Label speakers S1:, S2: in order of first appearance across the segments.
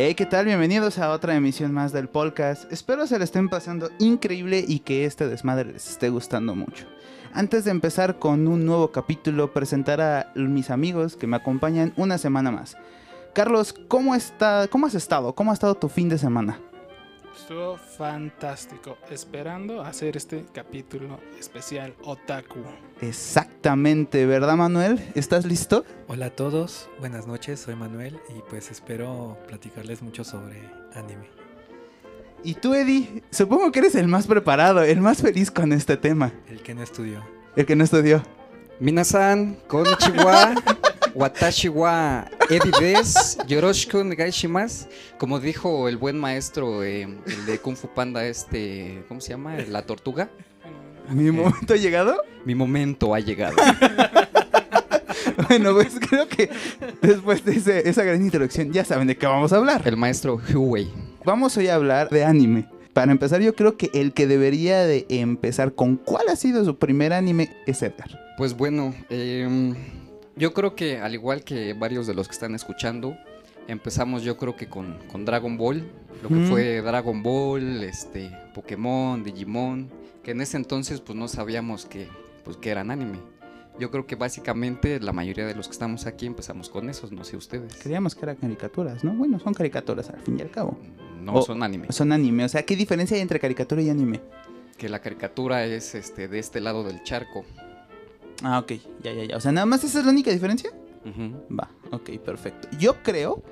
S1: Hey, ¿qué tal? Bienvenidos a otra emisión más del podcast. Espero se le estén pasando increíble y que este desmadre les esté gustando mucho. Antes de empezar con un nuevo capítulo, presentar a mis amigos que me acompañan una semana más. Carlos, ¿cómo, está, ¿cómo has estado? ¿Cómo ha estado tu fin de semana?
S2: Estuvo fantástico, esperando hacer este capítulo especial Otaku.
S1: Exactamente, ¿verdad Manuel? ¿Estás listo?
S3: Hola a todos, buenas noches, soy Manuel y pues espero platicarles mucho sobre anime.
S1: Y tú, Eddie, supongo que eres el más preparado, el más feliz con este tema.
S3: El que no estudió.
S1: El que no estudió.
S4: Minasan, konnichiwa, watashi wa Eddie des, yoroshiku shimasu. Como dijo el buen maestro, eh, el de Kung Fu Panda, este, ¿cómo se llama? La tortuga.
S1: ¿Mi momento ha llegado?
S4: Mi momento ha llegado.
S1: bueno, pues creo que después de ese- esa gran introducción ya saben de qué vamos a hablar.
S4: El maestro Huey.
S1: Vamos hoy a hablar de anime. Para empezar, yo creo que el que debería de empezar con cuál ha sido su primer anime es Edgar.
S4: Pues bueno, em, yo creo que al igual que varios de los que están escuchando, empezamos yo creo que con, con Dragon Ball, lo que
S1: Mm.
S4: fue Dragon Ball, este, Pokémon, Digimon, que en ese entonces pues no sabíamos que, pues, que eran anime. Yo creo que básicamente la mayoría de los que estamos aquí empezamos con esos, no sé ustedes.
S1: Creíamos que eran caricaturas, ¿no? Bueno, son caricaturas al fin y al cabo.
S4: No
S1: O-
S4: son anime.
S1: Son anime, o sea, ¿qué diferencia hay entre caricatura y anime?
S4: Que la caricatura es este, de este lado del charco.
S1: Ah, ok, ya, ya, ya. O sea, nada más esa es la única diferencia. Va, ok, perfecto. Yo creo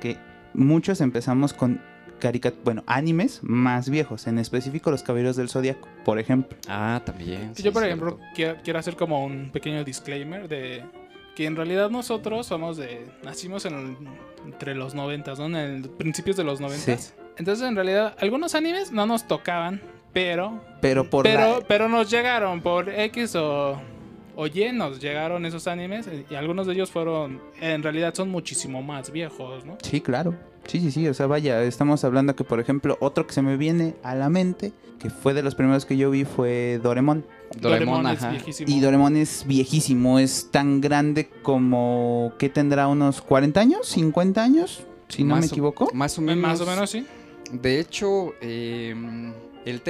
S1: que muchos empezamos con caricat bueno, animes más viejos, en específico los Caballeros del Zodiaco, por ejemplo.
S4: Ah, también. sí,
S2: Yo, por ejemplo, quiero, quiero hacer como un pequeño disclaimer de que en realidad nosotros somos de. Nacimos en el- entre los noventas, ¿no? En el, principios de los noventas. Entonces, en realidad, algunos animes no nos tocaban, pero.
S1: Pero por
S2: pero,
S1: la-
S2: pero nos llegaron por X o. O Y nos llegaron esos animes y algunos de ellos fueron, en realidad son muchísimo más viejos, ¿no?
S1: Sí, claro. Sí, sí, sí. O sea, vaya, estamos hablando que, por ejemplo, otro que se me viene a la mente, que fue de los primeros que yo vi, fue Doremon.
S4: Doraemon,
S2: es
S4: ajá.
S2: viejísimo.
S1: Y Doremon es viejísimo, es tan grande como que tendrá unos 40 años, 50 años, si no me
S4: o-
S1: equivoco.
S4: Más o menos.
S2: Más o menos, sí.
S4: De hecho, eh, el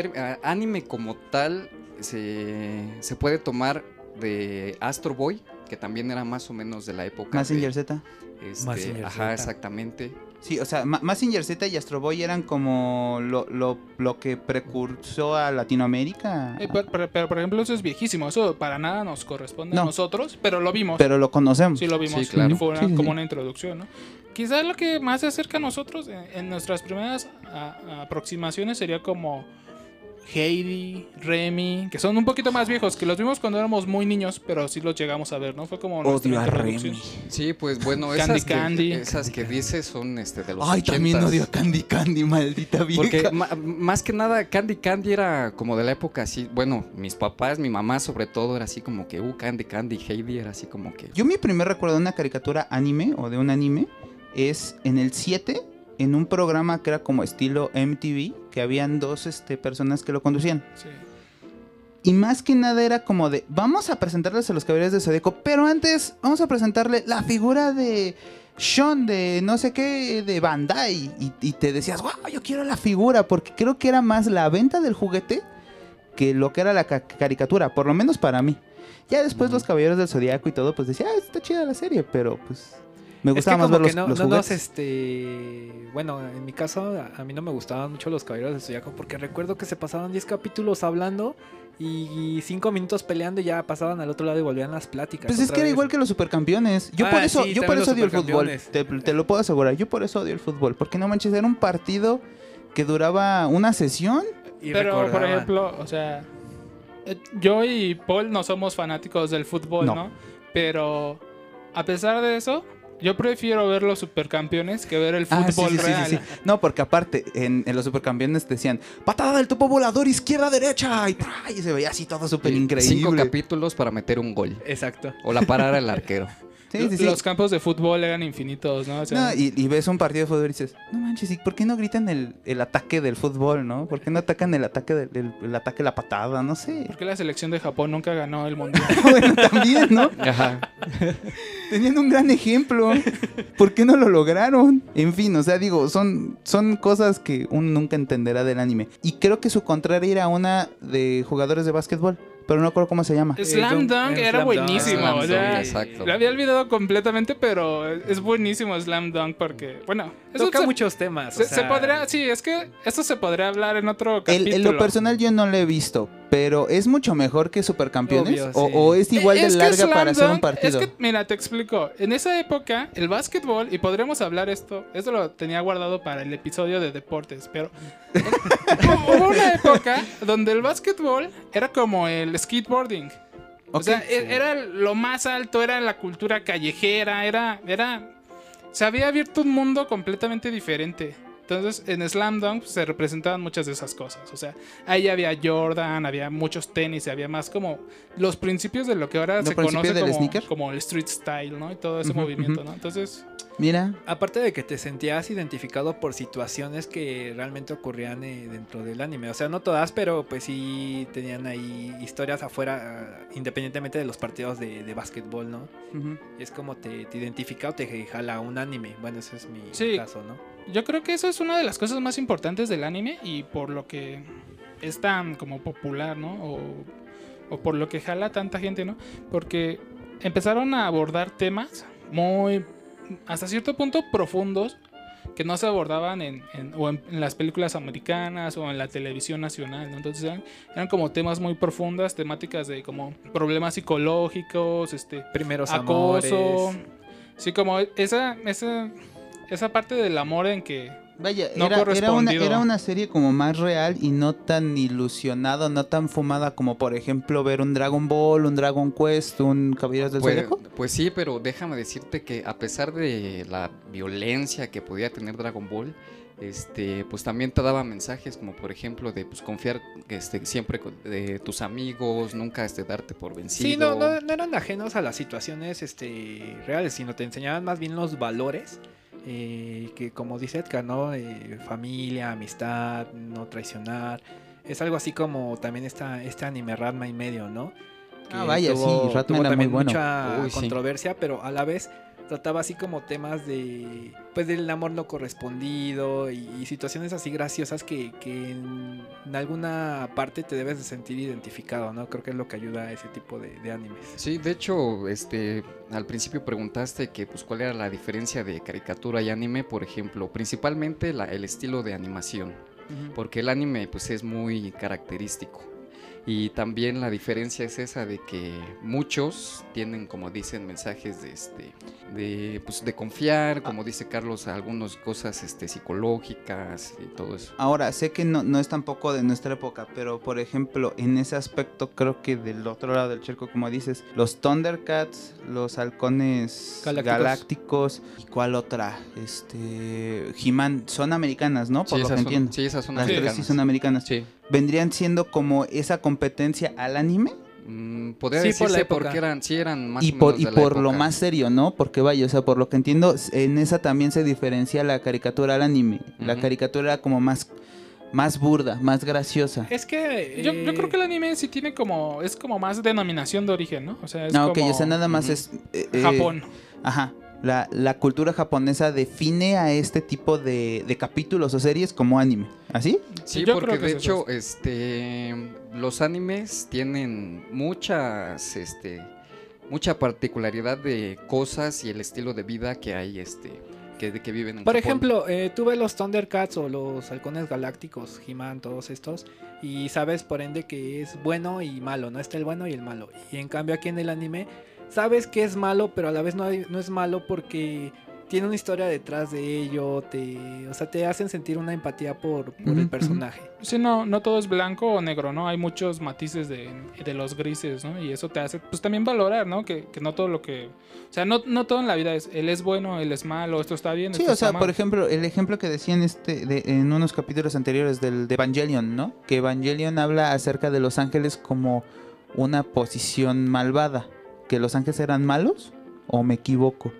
S4: anime como tal se, se puede tomar de Astro Boy, que también era más o menos de la época.
S1: Mazinger
S4: de,
S1: Z.
S4: este, Ajá,
S3: Z.
S4: exactamente.
S1: Sí, o sea, Ma- Mazinger Z y Astro Boy eran como lo, lo, lo que precursó a Latinoamérica.
S2: Eh, pero, pero- pero, por ejemplo, eso es viejísimo. Eso para nada nos corresponde
S1: No.
S2: a nosotros, pero lo vimos.
S1: Pero lo conocemos.
S2: sí, lo vimos.
S4: Sí, claro.
S2: Fue una-
S1: Sí, sí,
S2: como una introducción, ¿no? Quizás lo que más se acerca a nosotros en, en nuestras primeras a- aproximaciones sería como Heidi, Remy, que son un poquito más viejos, que los vimos cuando éramos muy niños, pero sí los llegamos a ver, ¿no? Fue como
S1: Odio a. Remy.
S4: Sí, pues bueno,
S2: Candy
S4: esas, que,
S2: Candy.
S4: esas que dices son este, de los
S1: Ay, también
S4: 80s.
S1: odio a Candy Candy, maldita vieja.
S4: Porque más que nada Candy Candy era como de la época así, bueno, mis papás, mi mamá sobre todo era así como que, uh, Candy Candy, Heidi era así como que...
S1: Yo mi primer recuerdo de una caricatura anime o de un anime es en el 7, en un programa que era como estilo MTV, que habían dos este, personas que lo conducían.
S2: Sí.
S1: Y más que nada era como de, vamos a presentarles a los caballeros de Zodíaco, pero antes vamos a presentarle la figura de Sean de no sé qué, de Bandai. Y, y te decías, wow, yo quiero la figura, porque creo que era más la venta del juguete que lo que era la ca- caricatura, por lo menos para mí. Ya después los caballeros del Zodíaco y todo, pues decía, ah, está chida la serie, pero pues me
S3: Es que
S1: gustaba más ver los,
S3: no,
S1: los
S3: no nos,
S1: juguetes.
S3: este... Bueno, en mi caso, a, a mí no me gustaban mucho los Caballeros del Zodiaco porque recuerdo que se pasaban 10 capítulos hablando y 5 minutos peleando y ya pasaban al otro lado y volvían las pláticas.
S1: Pues es que era igual que los supercampeones. Yo
S3: Ah,
S1: por eso,
S3: sí,
S1: yo por eso odio el fútbol. Te, lo puedo asegurar. Yo por eso odio el fútbol. Porque no manches, era un partido que duraba una sesión.
S3: Y
S2: Pero, por ejemplo, o sea, eh, yo y Paul no somos fanáticos del fútbol,
S1: No.
S2: ¿no? Pero a pesar de eso, yo prefiero ver los supercampeones que ver el
S1: Ah, sí,
S2: fútbol
S1: sí,
S2: real.
S1: sí, sí. No, porque aparte, en, en los supercampeones decían patada del topo volador, izquierda, derecha. Y, se veía así todo súper
S4: Cinco
S1: increíble.
S4: capítulos para meter un gol.
S3: Exacto.
S4: O la parar al arquero.
S1: Sí, sí, sí.
S2: Los campos de fútbol eran infinitos, ¿no? O sea,
S1: No, y, y ves un partido de fútbol y dices, no manches, ¿y por qué no gritan el, el ataque del fútbol, no? ¿Por qué no atacan el ataque del el, el ataque la patada? No sé.
S2: ¿Por qué la selección de Japón nunca ganó el mundial?
S1: bueno, también, ¿no?
S4: Ajá.
S1: Tenían un gran ejemplo. ¿Por qué no lo lograron? En fin, o sea, digo, son, son cosas que uno nunca entenderá del anime. Y creo que su contraria era una de jugadores de básquetbol. Pero no recuerdo cómo se llama.
S2: Slam
S3: Dunk-
S2: Dunk
S3: eh,
S2: era
S3: Slam Dunk.
S2: buenísimo.
S4: Slam
S2: o sea,
S4: Dunk, exacto.
S2: Lo había olvidado completamente, pero es buenísimo Slam Dunk porque, bueno,
S3: Toca
S2: se,
S3: muchos temas.
S2: se,
S3: o
S2: se
S3: sea,
S2: podría, sí, es que esto se podría hablar en otro capítulo.
S1: en lo personal yo no lo he visto, pero ¿es mucho mejor que Supercampeones?
S3: Obvio,
S1: o,
S3: sí.
S1: o es igual de
S2: Es
S1: larga
S2: Slam
S1: para hacer un partido?
S2: Es que, mira, te explico. En esa época, el básquetbol, y podremos hablar esto, esto lo tenía guardado para el episodio de deportes, pero hubo una época donde el básquetbol era como el skateboarding. O sea,
S1: sí.
S2: e- era lo más alto, era la cultura callejera, era, era, se había abierto un mundo completamente diferente. Entonces, en Slam Dunk se representaban muchas de esas cosas. O sea, ahí había Jordan, había muchos tenis, había más como los principios de lo que ahora
S1: ¿Los
S2: se conoce
S1: del
S2: como,
S1: sneaker?
S2: como el street style, ¿no? Y todo ese movimiento. ¿no? Entonces,
S1: Mira,
S3: Aparte de que te sentías identificado por situaciones que realmente ocurrían eh, dentro del anime. O sea, no todas, pero pues sí tenían ahí historias afuera, ah, independientemente de los partidos de, de básquetbol, ¿no? Y es como te, te identifica o te jala un anime. Bueno, ese es mi
S2: Sí.
S3: caso, ¿no?
S2: Yo creo que eso es una de las cosas más importantes del anime y por lo que es tan como popular, ¿no? O, o por lo que jala tanta gente, ¿no? Porque empezaron a abordar temas muy, hasta cierto punto, profundos que no se abordaban en, en- o en, en las películas americanas o en la televisión nacional, ¿no? Entonces eran, eran como temas muy profundas, temáticas de como problemas psicológicos, este,
S3: Primeros
S2: acoso.
S3: amores.
S2: Sí, como esa, esa, esa parte del amor en que
S1: vaya,
S2: No
S1: era, era, una, era una serie como más real y no tan ilusionado, no tan fumada como por ejemplo ver un Dragon Ball, un Dragon Quest, un Caballeros del
S4: Pues,
S1: Zodiaco.
S4: pues sí, pero déjame decirte que a pesar de la violencia que podía tener Dragon Ball, este, pues también te daba mensajes como por ejemplo de pues confiar este, siempre con- de tus amigos, nunca este, darte por vencido.
S3: Sí, no, no, no eran ajenos a las situaciones este, reales, sino te enseñaban más bien los valores. Eh, que como dice Edgar, ¿no? Eh, familia, amistad, no traicionar. Es algo así como también está este anime Ratma y medio, ¿no?
S1: Ah, vaya, sí, Ratma
S3: tuvo
S1: era muy
S3: también
S1: bueno.
S3: mucha
S4: Uy, sí.
S3: controversia, pero a la vez trataba así como temas de pues del amor no correspondido y, y situaciones así graciosas que, que en, en alguna parte te debes de sentir identificado, ¿no? Creo que es lo que ayuda a ese tipo de, de animes.
S4: Sí, de hecho, este, al principio preguntaste que pues cuál era la diferencia de caricatura y anime, por ejemplo, principalmente la- el estilo de animación, porque el anime pues es muy característico. Y también la diferencia es esa de que muchos tienen, como dicen, mensajes de este de pues de confiar, como dice Carlos, algunas cosas este psicológicas y todo eso.
S1: Ahora, sé que no, no es tampoco de nuestra época, pero por ejemplo, en ese aspecto creo que del otro lado del charco, como dices, los Thundercats, los halcones
S3: Galácticos.
S1: galácticos, ¿y cuál otra? Este, He-Man, son americanas, ¿no? Por
S4: Sí,
S1: lo que
S4: son,
S1: entiendo.
S4: sí, esas son
S1: Las tres sí son americanas.
S4: Sí.
S1: ¿Vendrían siendo como esa competencia al anime?
S4: Mm, podría
S3: Sí, por la
S4: decirse
S3: época.
S4: porque eran, sí eran más
S1: y
S4: o
S1: por,
S4: menos
S1: y
S4: de la
S1: por lo más serio, ¿no? Porque vaya, o sea, por lo que entiendo, en esa también se diferencia la caricatura al anime. La caricatura era como más, más burda, más graciosa.
S3: Es que
S2: yo, yo
S3: eh,
S2: creo que el anime sí tiene como es como más denominación de origen, ¿no? O sea, es
S1: no, ok,
S2: como
S1: o sea, nada más es... eh, eh,
S2: Japón.
S1: Ajá. La, la cultura japonesa define a este tipo de, de capítulos o series como anime. ¿Así?
S4: Sí,
S2: Yo
S4: porque
S2: creo que
S4: de
S2: es eso.
S4: hecho, este, los animes tienen muchas, este, mucha particularidad de cosas y el estilo de vida que hay, este, que, que viven en
S3: Por
S4: Japón.
S3: ejemplo, eh, tú ves los Thundercats o los halcones galácticos, He-Man, todos estos, y sabes por ende que es bueno y malo, no está el bueno y el malo. Y en cambio aquí en el anime, sabes que es malo, pero a la vez no, hay- no es malo porque tiene una historia detrás de ello, te, o sea, te hacen sentir una empatía por, el personaje.
S2: Sí, no, no todo es blanco o negro, ¿no? Hay muchos matices de, de los grises, ¿no? Y eso te hace, pues también valorar, ¿no? Que, que no todo lo que... O sea, no, no todo en la vida es, él es bueno, él es malo, esto está bien,
S1: Sí,
S2: esto
S1: o sea,
S2: está
S1: por ejemplo, el ejemplo que decían este de- en unos capítulos anteriores del de Evangelion, ¿no? Que Evangelion habla acerca de los ángeles como una posición malvada. ¿Que los ángeles eran malos? ¿O me equivoco?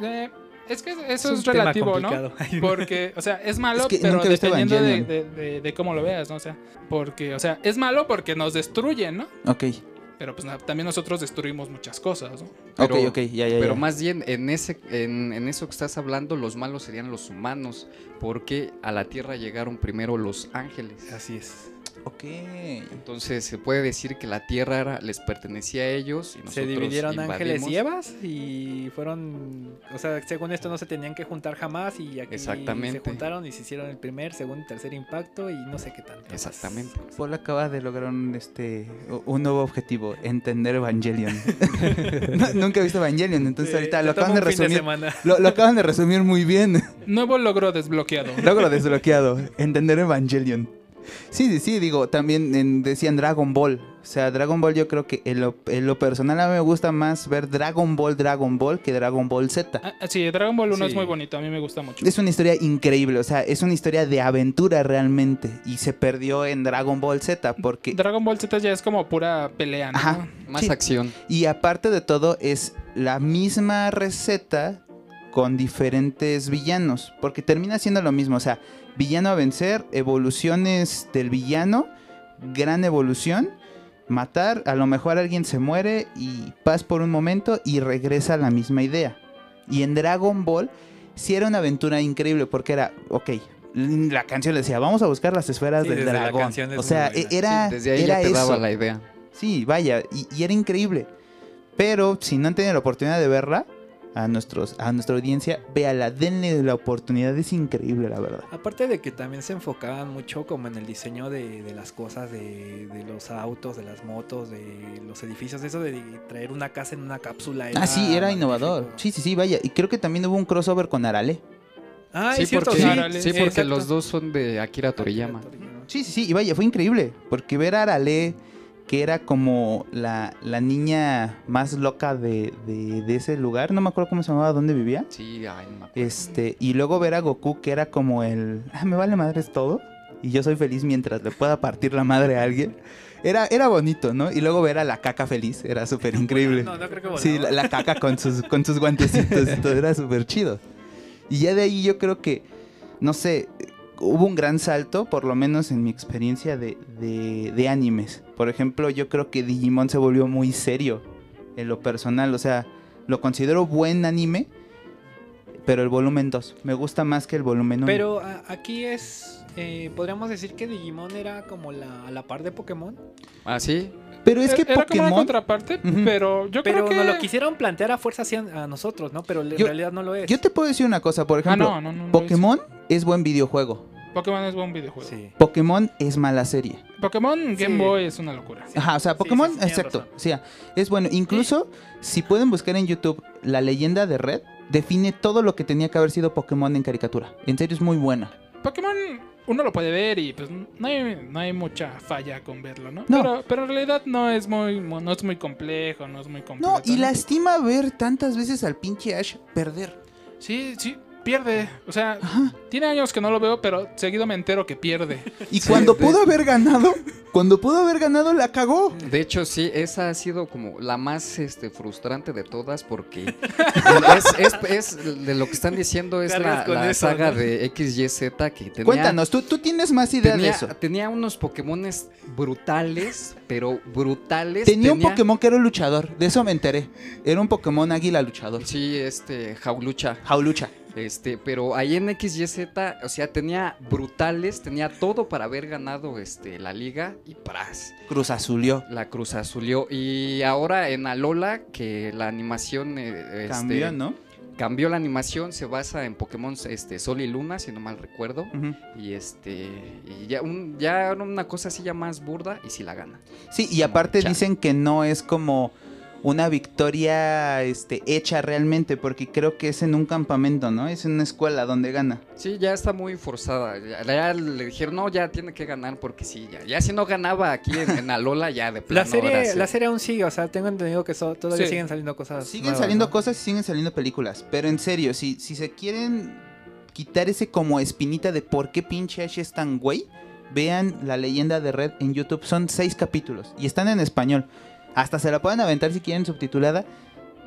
S2: Eh, es que eso es, relativo, ¿no? Porque, o sea, es malo,
S1: Es que
S2: pero dependiendo de,
S1: Evangelion.
S2: de- de- de cómo lo veas, ¿no? O sea, porque, o sea, es malo porque nos destruyen, ¿no?
S1: Ok.
S2: Pero pues también nosotros destruimos muchas cosas, ¿no?
S4: Pero-
S1: ok, ok, ya, ya,
S4: Pero
S1: ya.
S4: más bien, en, ese, en, en eso que estás hablando, los malos serían los humanos, porque a la Tierra llegaron primero los ángeles.
S3: Así es.
S1: Ok.
S4: Entonces se puede decir que la Tierra era- les pertenecía a ellos y nosotros
S3: Se dividieron ángeles y. Evas y fueron, o sea, según esto no se tenían que juntar jamás y aquí
S4: Exactamente.
S3: se juntaron y se hicieron el primer, segundo y tercer impacto y no sé qué tanto. más.
S4: Exactamente.
S1: Paul acaba de lograr un, este, un nuevo objetivo, entender Evangelion. No, nunca he visto Evangelion, entonces
S3: Sí,
S1: ahorita lo acaban de resumir. lo acaban de resumir muy bien.
S2: Nuevo logro desbloqueado.
S1: Logro desbloqueado. Entender Evangelion. Sí, sí, sí, digo, también en- decían Dragon Ball. O sea, Dragon Ball yo creo que en lo, en lo personal a mí me gusta más ver Dragon Ball, Dragon Ball que Dragon Ball Z.
S2: Ah, ah, sí, Dragon Ball 1 es muy bonito, a mí me gusta mucho.
S1: Es una historia increíble, o sea, es una historia de aventura realmente. Y se perdió en Dragon Ball Z porque...
S2: Dragon Ball Z ya es como pura pelea, ¿no?
S1: Ajá.
S4: Más
S1: Sí.
S4: acción.
S1: Y aparte de todo, es la misma receta con diferentes villanos. Porque termina siendo lo mismo. O sea, villano a vencer, evoluciones del villano, gran evolución, matar, a lo mejor alguien se muere y paz por un momento y regresa a la misma idea. Y en Dragon Ball sí era una aventura increíble porque era, ok, la canción decía, vamos a buscar las esferas
S3: Sí,
S1: del
S3: desde la
S1: dragón. O sea, era,
S4: Sí, desde ahí
S1: era
S4: ya te daba
S1: eso.
S4: la idea.
S1: Sí, vaya, y, y era increíble. Pero si no han tenido la oportunidad de verla, a, nuestros, a nuestra audiencia, véala, denle la oportunidad, es increíble, la verdad.
S3: Aparte de que también se enfocaban mucho como en el diseño de, de las cosas, de, de los autos, de las motos, de los edificios, eso de traer una casa en una cápsula.
S1: Ah, sí, era
S3: magnífico.
S1: innovador. Sí, sí, sí, vaya. Y creo que también hubo un crossover con Arale.
S3: Ah,
S4: sí,
S3: es cierto,
S4: porque,
S3: sí.
S4: Porque
S3: exacto.
S4: los dos son de Akira Toriyama.
S1: Sí, sí, sí, y vaya, fue increíble. Porque ver a Arale, que era como la, la niña más loca de, de- de ese lugar, no me acuerdo cómo se llamaba, dónde vivía.
S4: Sí, ay, no me acuerdo.
S1: Este, y luego ver a Goku, que era como el. Ah, me vale madres todo. Y yo soy feliz mientras le pueda partir la madre a alguien. Era, era bonito, ¿no? Y luego ver a la caca feliz, era súper increíble.
S3: No, no creo que volaba.
S1: Sí, la, la caca con sus, con sus guantecitos y todo, era súper chido. Y ya de ahí yo creo que, no sé, hubo un gran salto, por lo menos en mi experiencia de, de, de animes. Por ejemplo, yo creo que Digimon se volvió muy serio en lo personal, o sea, lo considero buen anime, pero el volumen 2 me gusta más que el volumen 1.
S3: Pero a- aquí es, eh, podríamos decir que Digimon era como la, a la par de Pokémon.
S4: Ah, sí.
S1: Pero es que
S2: Era como una
S1: Pokémon...
S2: pero yo
S3: Pero
S2: creo que...
S3: nos lo quisieron plantear a fuerza así a, nosotros, ¿no? Pero en
S1: Yo-
S3: realidad no lo es.
S1: Yo te puedo decir una cosa, por
S2: Ah,
S1: ejemplo,
S2: no, no, no, no
S1: Pokémon es buen videojuego.
S2: Pokémon es buen videojuego.
S3: Sí.
S1: Pokémon es mala serie.
S2: Pokémon Game
S3: Sí.
S2: Boy es una locura.
S1: Ajá, o sea, Pokémon,
S3: sí, sí, tienes
S1: exacto. O sea, es bueno. Incluso, si pueden buscar en YouTube la leyenda de Red, define todo lo que tenía que haber sido Pokémon en caricatura. En serio, es muy buena.
S2: Pokémon uno lo puede ver y pues no hay, no hay mucha falla con verlo, ¿no?
S1: No.
S2: Pero, pero en realidad no es muy no es muy complejo, no es muy completo.
S1: No, y lastima ver tantas veces al pinche Ash perder.
S2: Sí, sí, pierde. O sea,
S1: Ajá.
S2: tiene años que no lo veo, pero seguido me entero que pierde.
S1: Y
S4: Sí,
S1: cuando
S4: de-
S1: pudo haber ganado, cuando pudo haber ganado, la cagó.
S4: De hecho, sí, esa ha sido como la más este, frustrante de todas porque es, es- es de lo que están diciendo es la, la
S3: eso,
S4: saga
S3: ¿no?
S4: de XYZ que tenía...
S1: Cuéntanos, ¿tú, tú tienes más idea
S4: Tenía,
S1: de eso.
S4: tenía unos Pokémones brutales, pero brutales.
S1: Tenía un Pokémon que era un luchador, de eso me enteré. Era un Pokémon águila luchador.
S4: Sí, este, Jaulucha.
S1: Jaulucha.
S4: Este, pero ahí en XYZ, o sea, tenía brutales, tenía todo para haber ganado este, la liga y pras,
S1: Cruz Azulió.
S4: la Cruz Azulió. Y ahora en Alola, que la animación eh, este,
S1: Cambió, ¿no?
S4: cambió la animación, se basa en Pokémon este, Sol y Luna, si no mal recuerdo. Y este, y ya, un, ya una cosa así ya más burda y si la gana.
S1: Sí, y
S4: Como
S1: aparte dicen que no es como una victoria este, hecha realmente, porque creo que es en un campamento, ¿no? Es en una escuela donde gana.
S4: Sí, ya está muy forzada. Ya, ya le dijeron, no, ya tiene que ganar porque sí, ya, ya si no ganaba aquí en, en Alola, ya de plano.
S3: La serie,
S4: ahora sí.
S3: la serie aún sigue, o sea, tengo entendido que so- todavía
S2: Sí.
S3: siguen saliendo cosas.
S1: Siguen
S3: nuevas,
S1: saliendo
S3: ¿no?
S1: cosas y siguen saliendo películas, pero en serio, si, si se quieren quitar ese como espinita de por qué pinche Ash es tan güey, vean la leyenda de Red en YouTube, son seis capítulos y están en español. Hasta se la pueden aventar si quieren subtitulada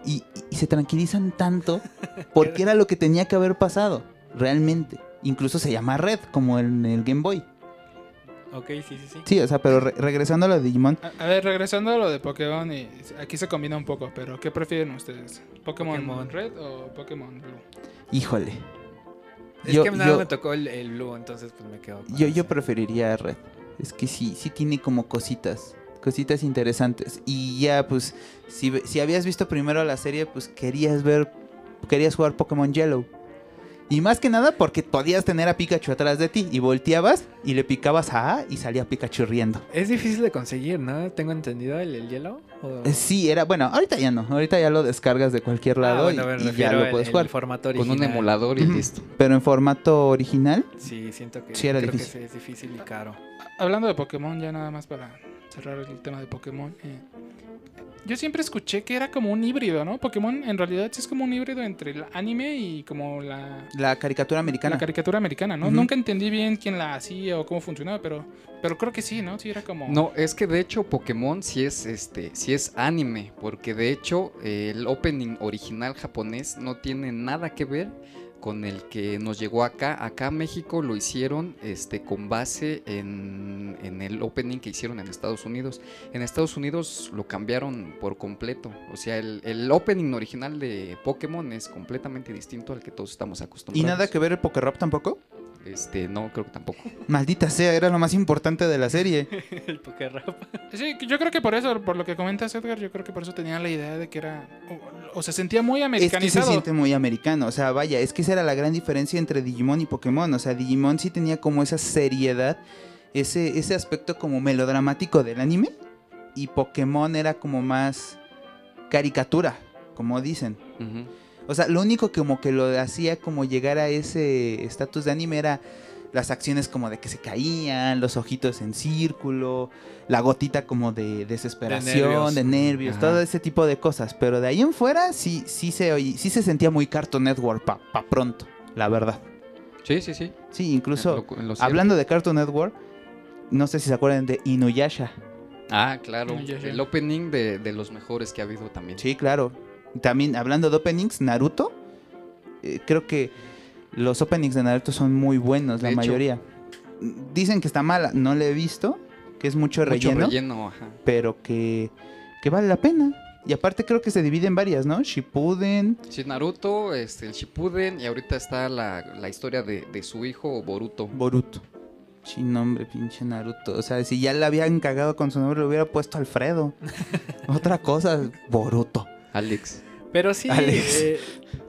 S1: y, y se tranquilizan tanto porque era lo que tenía que haber pasado, realmente. Incluso se llama Red, como en el Game Boy.
S3: Ok, sí, sí, sí.
S1: Sí, o sea, pero re- regresando a lo de Digimon,
S2: A, a ver, regresando a lo de Pokémon, y aquí se combina un poco, pero ¿qué prefieren ustedes? ¿Pokémon,
S3: Pokémon.
S2: Red o Pokémon Blue?
S1: híjole.
S3: Es
S1: Yo-
S3: que nada
S1: yo-
S3: me tocó el, el blue, entonces pues me quedo. con
S1: Yo,
S3: ese.
S1: yo preferiría Red. Es que sí, sí tiene como cositas, cositas interesantes. Y ya, pues, si, ve- si habías visto primero la serie, pues querías ver, querías jugar Pokémon Yellow. Y más que nada porque podías tener a Pikachu atrás de ti y volteabas y le picabas a A y salía Pikachu riendo.
S3: Es difícil de conseguir, ¿no? Tengo entendido el, el hielo. o-
S1: Eh, Sí, era, bueno, ahorita ya no, ahorita ya lo descargas de cualquier
S3: Ah,
S1: lado
S3: bueno,
S1: y- ya lo puedes
S3: el
S1: jugar.
S3: formato
S4: Con un emulador y listo.
S1: Pero en formato original,
S3: Sí, siento que,
S1: Sí, era
S3: creo
S1: difícil.
S3: sí es difícil y caro.
S2: Hablando de Pokémon, ya nada más para cerrar el tema de Pokémon. eh, yo siempre escuché que era como un híbrido, ¿no? Pokémon en realidad sí es como un híbrido entre el anime y como la,
S1: la caricatura americana.
S2: la caricatura americana, ¿no? Nunca entendí bien quién la hacía o cómo funcionaba, pero, pero creo que sí, ¿no? Sí era como...
S4: No, es que de hecho Pokémon sí es este, sí es anime, porque de hecho eh, el opening original japonés no tiene nada que ver con el que nos llegó acá. Acá a México lo hicieron este, con base en, en el opening que hicieron en Estados Unidos. En Estados Unidos lo cambiaron por completo. O sea, el, el opening original de Pokémon es completamente distinto al que todos estamos
S1: ¿Y
S4: acostumbrados.
S1: nada que ver el Pokérap tampoco?
S4: Este, no, creo que tampoco.
S1: Maldita sea, era lo más importante de la serie.
S3: el Pokérap.
S2: Sí, yo creo que por eso, por lo que comentas Edgar, yo creo que por eso tenía la idea de que era... O, se sentía muy
S1: Es que se
S2: americanizado.
S1: siente muy americano. O sea, vaya, es que esa era la gran diferencia entre Digimon y Pokémon. O sea, Digimon sí tenía como esa seriedad, ese, ese aspecto como melodramático del anime. Y Pokémon era como más caricatura, como dicen. O sea, lo único que como que lo hacía como llegar a ese estatus de anime era las acciones como de que se caían, los ojitos en círculo, la gotita como de desesperación, de
S3: nervios.
S1: todo ese tipo de cosas. Pero de ahí en fuera sí, sí se oí- sí se sentía muy Cartoon Network pa, pa pronto, la verdad.
S4: Sí, sí, sí.
S1: Sí, incluso
S4: En lo- en lo cierto.
S1: hablando de Cartoon Network, no sé si se acuerdan de Inuyasha.
S4: Ah, claro. El opening de, de los mejores que ha habido también.
S1: Sí, claro. También hablando de openings, Naruto, eh, creo que los openings de Naruto son muy buenos,
S4: De
S1: la
S4: hecho.
S1: mayoría. Dicen que está mala, no le he visto, que es mucho,
S4: Mucho
S1: relleno,
S4: relleno, ajá.
S1: pero que, que vale la pena. Y aparte creo que se divide en varias, ¿no? Shippuden,
S4: Sí, Naruto, este, el Shippuden y ahorita está la, la historia de, de su hijo Boruto.
S1: Boruto. Sí, nombre, pinche Naruto. O sea, si ya le habían cagado con su nombre, le hubiera puesto Alfredo. Otra cosa, Boruto.
S4: Alex.
S3: Pero sí,
S1: Alex.
S3: eh,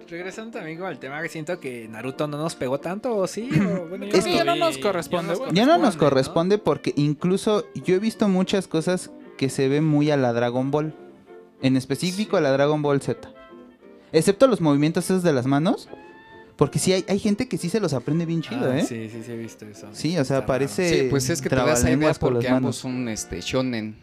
S3: regresando también al tema que siento que Naruto no nos pegó tanto, ¿o sí? O, bueno, yo
S1: Es que
S2: ya no nos corresponde.
S1: Ya no nos
S3: ¿no?
S1: corresponde porque incluso yo he visto muchas cosas que se ven muy a la Dragon Ball. En específico a la Dragon Ball Z. Excepto los movimientos esos de las manos. Porque sí hay, hay gente que sí se los aprende bien chido,
S3: Ah,
S1: ¿eh?
S3: Sí, sí, sí, he visto eso.
S1: Sí, o sea,
S3: Está
S1: parece-
S4: Sí, pues es que te das a idea
S1: por
S4: porque
S1: las
S4: ambos son este, shonen.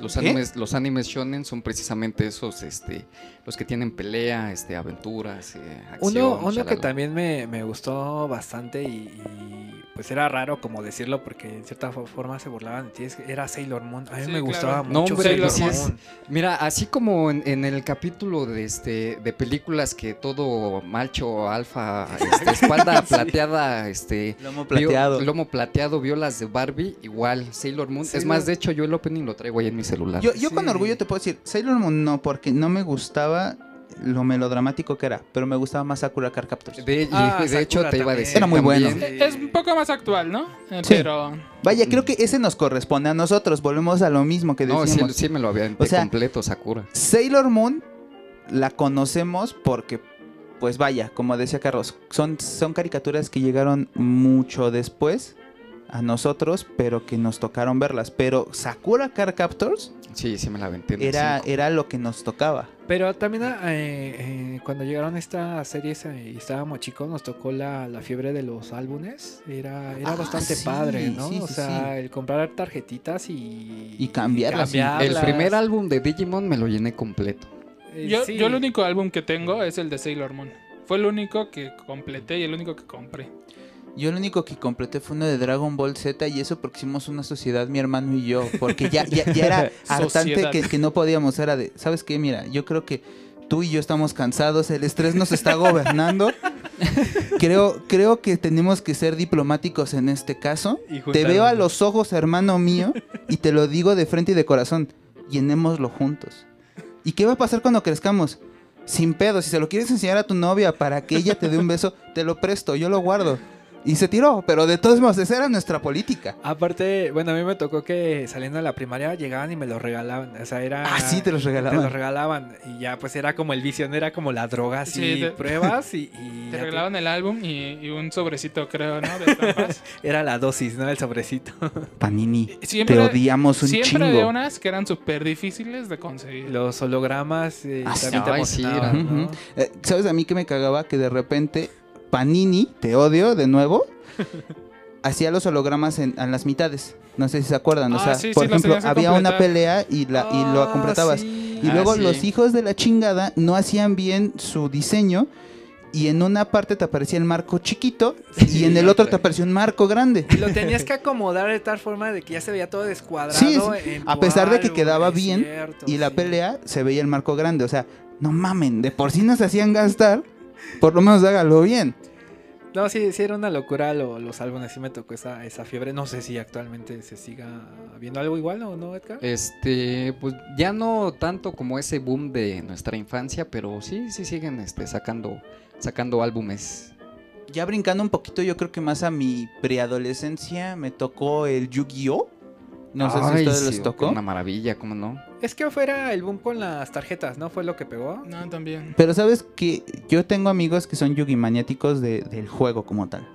S4: Los animes, los animes shonen son precisamente esos, este, los que tienen pelea, este, aventuras, eh, acción.
S3: Uno, uno que también me, me gustó bastante y, y, pues era raro como decirlo porque en cierta fo- forma se burlaban de ti, era Sailor Moon. A mí
S2: Sí,
S3: me
S2: claro.
S3: gustaba
S4: No,
S3: mucho
S4: hombre,
S3: Sailor
S4: es-
S3: Moon.
S4: Mira, así como en, en el capítulo de este de películas que todo macho alfa, este, espalda plateada, este
S1: Lomo
S4: vio-
S1: plateado.
S4: lomo plateado, vio las de Barbie, igual Sailor Moon. Es más, de hecho, yo el opening lo traigo ahí en mi celular.
S1: Yo, yo con orgullo te puedo decir, Sailor Moon no, porque no me gustaba lo melodramático que era, pero me gustaba más Sakura Card Captors.
S4: De,
S3: Ah,
S4: de hecho, te iba a decir.
S1: Era muy bueno.
S4: también-
S2: Es un poco más actual, ¿no? Eh,
S1: Sí.
S2: Pero
S1: Vaya, creo que ese nos corresponde a nosotros. Volvemos a lo mismo que
S4: No,
S1: decíamos.
S4: sí, sí me lo había
S1: O sea,
S4: completo, Sakura.
S1: Sailor Moon la conocemos porque, pues vaya, como decía Carlos, son, son caricaturas que llegaron mucho después a nosotros, pero que nos tocaron verlas. Pero Sakura Card Captors
S4: Sí, sí me la aventé.
S1: era,
S4: cinco.
S1: era lo que nos tocaba.
S3: Pero también eh, eh, cuando llegaron estas series y estábamos chicos, nos tocó la, la fiebre de los álbumes. Era, era
S1: Ah,
S3: bastante
S1: sí,
S3: padre, ¿no?
S1: sí,
S3: o
S1: sí,
S3: sea, el comprar tarjetitas y...
S1: Y cambiarlas.
S4: El primer álbum de Digimon me lo llené completo.
S3: Eh,
S2: yo,
S3: sí.
S2: yo el único álbum que tengo es el de Sailor Moon. Fue el único que completé y el único que compré.
S1: Yo lo único que completé fue uno de Dragon Ball Z y eso porque hicimos una sociedad, mi hermano y yo, porque ya, ya, ya era hartante que, que no podíamos, era de, ¿sabes qué? Mira, yo creo que tú y yo estamos cansados, el estrés nos está gobernando, Creo, creo que tenemos que ser diplomáticos en este caso. Te veo a los ojos, hermano mío, y te lo digo de frente y de corazón. Llenémoslo juntos. ¿Y qué va a pasar cuando crezcamos? Sin pedo, si se lo quieres enseñar a tu novia para que ella te dé un beso, te lo presto, yo lo guardo. Y se tiró, pero de todos modos, esa era nuestra política.
S3: Aparte, bueno, a mí me tocó que saliendo de la primaria llegaban y me lo regalaban. O sea, era.
S1: Ah, sí, te los
S3: Te
S1: regalaban.
S3: lo regalaban. Y ya, pues era como el vicio, no era como la droga, así,
S2: Sí, te-
S3: pruebas y. y
S2: Te regalaban el álbum y, y un sobrecito, creo, ¿no? De estampas.
S3: Era la dosis, ¿no? El sobrecito.
S1: Panini,
S2: Siempre-
S1: te odiamos un
S2: Siempre había
S1: chingo.
S2: unas que eran súper difíciles de conseguir.
S3: Los hologramas eh,
S1: Ah, sí,
S3: también te
S4: ay, sí.
S3: ¿no?
S1: Eh, ¿Sabes a mí que me cagaba? Que de repente Panini, te odio de nuevo, hacía los hologramas en, en las mitades. No sé si se acuerdan. o
S2: Ah,
S1: sea,
S2: sí,
S1: por
S2: sí,
S1: ejemplo, había una pelea y, la, y lo
S3: Ah,
S1: completabas.
S3: sí.
S1: Y
S4: Ah,
S1: luego los hijos de la chingada no hacían bien su diseño. Y en una parte te aparecía el marco chiquito y en el otro te aparecía un marco grande.
S3: Y lo tenías que acomodar de tal forma de que ya se veía todo descuadrado.
S1: Sí,
S3: en
S1: a pesar de que quedaba bien,
S3: cierto,
S1: Y la pelea se veía el marco grande. O sea, no mamen, de por sí nos hacían gastar. Por lo menos hágalo bien.
S3: No, sí, sí era una locura lo- los álbumes, sí me tocó esa, esa fiebre. No sé si actualmente se siga viendo algo igual o no, Edgar.
S4: Este, pues ya no tanto como ese boom de nuestra infancia, pero sí, sí siguen este, sacando, sacando álbumes.
S1: Ya brincando un poquito, yo creo que más a mi preadolescencia me tocó el Yu-Gi-Oh! No sé si ustedes
S4: sí,
S1: les tocó.
S4: Una maravilla, ¿cómo no?
S3: Es que fuera el boom con las tarjetas, ¿no? Fue lo que pegó.
S2: No, también.
S1: Pero sabes que yo tengo amigos que son Yugi maniáticos de- del juego como tal.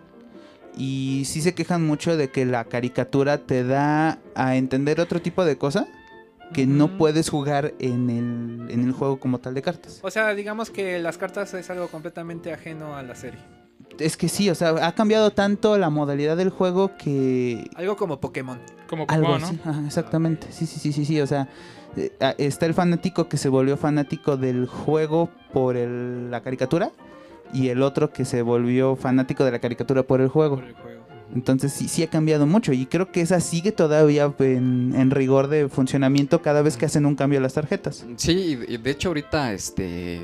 S1: Y sí se quejan mucho de que la caricatura te da a entender otro tipo de cosa que no puedes jugar en el, en el juego como tal de cartas.
S3: O sea, digamos que las cartas es algo completamente ajeno a la serie.
S1: Es que sí, o sea, ha cambiado tanto la modalidad del juego que
S3: Algo como Pokémon.
S2: Como
S1: Algo
S2: Pokémon, ¿no?
S1: ajá, exactamente. Sí, sí, sí, sí, sí. O sea, eh, está el fanático que se volvió fanático del juego por el- la caricatura y el otro que se volvió fanático de la caricatura por el juego.
S3: Por el juego.
S1: Entonces sí, sí ha cambiado mucho y creo que esa sigue todavía en, en rigor de funcionamiento cada vez que hacen un cambio a las tarjetas.
S4: Sí, y de hecho ahorita este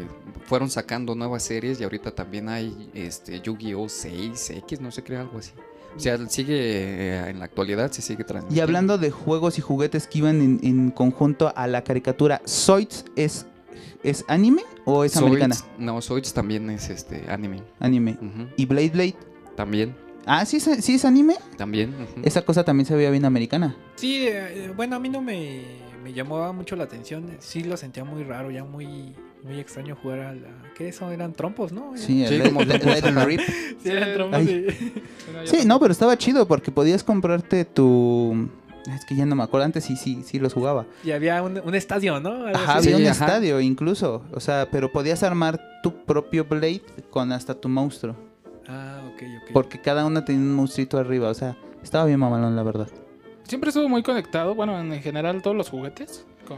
S4: fueron sacando nuevas series y ahorita también hay este Yu-Gi-Oh 6X, no sé, creo algo así. O sea, sigue eh, en la actualidad se sigue transmitiendo.
S1: Y hablando de juegos y juguetes que iban en, en conjunto a la caricatura, ¿Zoids es, es anime o es
S4: Zoids-
S1: americana?
S4: No, Zoids también es este anime.
S1: Anime. ¿Y Blade Blade?
S4: También,
S1: Ah, sí, es- sí es anime.
S4: también.
S1: Esa cosa también se veía bien americana.
S3: Sí, eh, bueno, a mí no me, me llamaba mucho la atención. Sí lo sentía muy raro, ya muy, muy extraño jugar a la... ¿Qué eso? Eran trompos, ¿no?
S1: Sí,
S4: Sí,
S1: el
S4: como ajá.
S1: Rip.
S3: Sí, eran trompos.
S1: Ay.
S3: sí.
S2: Bueno,
S1: no, pero estaba chido porque podías comprarte tu... Es que ya no me acuerdo, antes sí, sí, sí los jugaba.
S3: Y había un, un estadio, ¿no? Algo
S1: Ajá,
S3: así.
S1: había
S4: Sí,
S1: un
S4: ajá.
S1: estadio incluso. O sea, pero podías armar tu propio Blade con hasta tu monstruo.
S3: Ah, ok, ok.
S1: Porque cada uno tenía un monstruito arriba. O sea, estaba bien mamalón, la verdad.
S2: Siempre estuvo muy conectado, bueno, en general todos los juguetes con,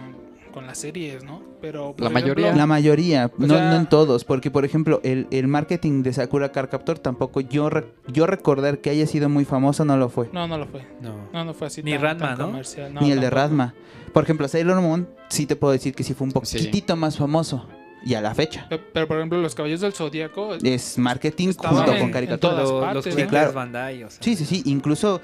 S2: con las series, ¿no? Pero por
S4: La mayoría.
S2: ejemplo,
S1: La mayoría, no,
S2: sea-
S1: no en todos. Porque, por ejemplo, el, el marketing de Sakura Car Captor tampoco yo, re- yo recordar que haya sido muy famoso no lo fue.
S2: No, no lo fue.
S3: No.
S2: No, no fue así.
S3: Ni
S2: tan- tan
S3: ¿no?
S2: comercial. No,
S1: Ni el de. Radma. Por ejemplo, Sailor Moon, sí te puedo decir que sí fue un
S4: Sí.
S1: poquitito más famoso. Y a la fecha.
S2: Pe- Pero, por ejemplo, los Caballeros del Zodíaco.
S1: Es marketing junto
S2: en-
S1: con
S2: en
S1: caricatura.
S2: todas
S3: Los,
S2: partes,
S3: los
S2: ¿no?
S3: juguetes
S1: Claro.
S3: Bandai, o sea.
S1: Sí, sí, sí. Incluso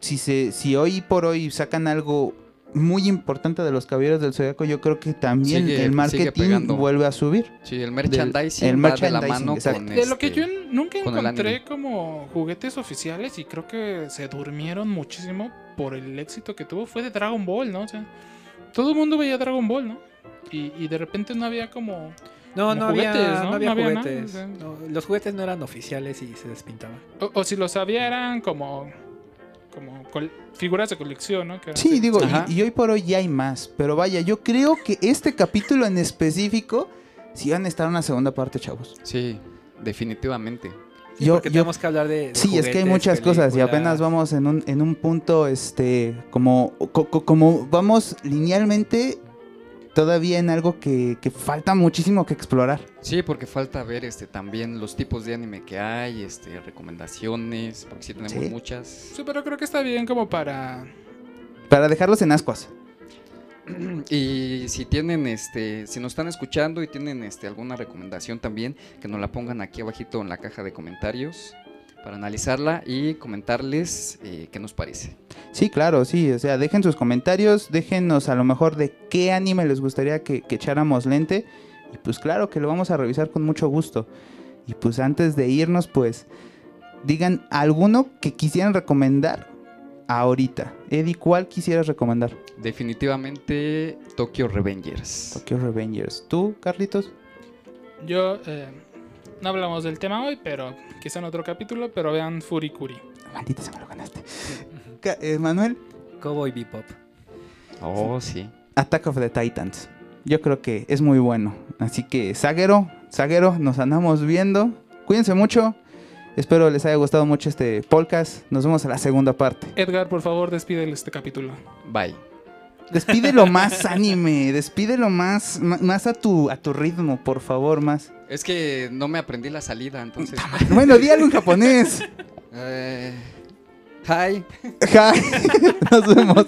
S1: si se, si hoy por hoy sacan algo muy importante de los caballeros del zodiaco, yo creo que también
S4: Sigue-
S1: el marketing vuelve a subir.
S4: Sí, el merchandising
S1: el
S4: va de la
S1: merchandising,
S4: mano
S1: exacto.
S4: con
S2: De lo que
S4: este-
S2: yo nunca encontré como juguetes oficiales y creo que se durmieron muchísimo por el éxito que tuvo fue de Dragon Ball, ¿no? O sea, todo el mundo veía Dragon Ball, ¿no? Y, y de repente no había como...
S3: No, no había,
S2: juguetes, ¿no?
S3: no había
S2: No había nada,
S3: juguetes.
S2: o sea.
S3: No, los juguetes no eran oficiales y se despintaban.
S2: O, o si los había eran como... Como col- figuras de colección, ¿no? Que
S1: Sí,
S2: así.
S1: digo, y, y hoy por hoy ya hay más. Pero vaya, yo creo que este capítulo en específico sí van a estar en una segunda parte, chavos.
S4: Sí, definitivamente.
S3: Sí,
S1: Yo-
S3: porque
S1: yo-
S3: tenemos que hablar de, de
S1: Sí, es que hay muchas cosas y apenas vamos en un, en un punto, este, como, co- co- como vamos linealmente todavía en algo que, que falta muchísimo que explorar.
S4: Sí, porque falta ver este también los tipos de anime que hay, este recomendaciones, porque sí tenemos
S1: Sí.
S4: muchas.
S2: Sí, pero creo que está bien como para...
S1: Para dejarlos en ascuas.
S4: Y si tienen, este, si nos están escuchando y tienen este, alguna recomendación también, que nos la pongan aquí abajito en la caja de comentarios para analizarla y comentarles eh, qué nos parece.
S1: Sí, claro, sí. O sea, dejen sus comentarios, déjenos a lo mejor de qué anime les gustaría que, que echáramos lente. Y pues claro que lo vamos a revisar con mucho gusto. Y pues antes de irnos, pues digan alguno que quisieran recomendar ahorita. Eddie, ¿cuál quisieras recomendar?
S4: Definitivamente Tokyo Revengers.
S1: Tokyo Revengers. ¿Tú, Carlitos?
S2: Yo, eh, no hablamos del tema hoy, pero quizá en otro capítulo, pero vean Furikuri.
S1: Maldita se me lo ganaste. Eh, Manuel,
S3: Cowboy Bebop.
S4: Oh, sí.
S1: Attack of the Titans. Yo creo que es muy bueno. Así que, Zaguero, Zaguero, nos andamos viendo. Cuídense mucho. Espero les haya gustado mucho este podcast. Nos vemos a la segunda parte.
S2: Edgar, por favor, despídele este capítulo.
S4: Bye.
S1: Despídelo más anime, despídelo más, más a tu, a tu ritmo, por favor, más.
S4: Es que no me aprendí la salida, entonces.
S1: Bueno, di algo en japonés.
S4: Eh, hi.
S1: Ja. Nos vemos.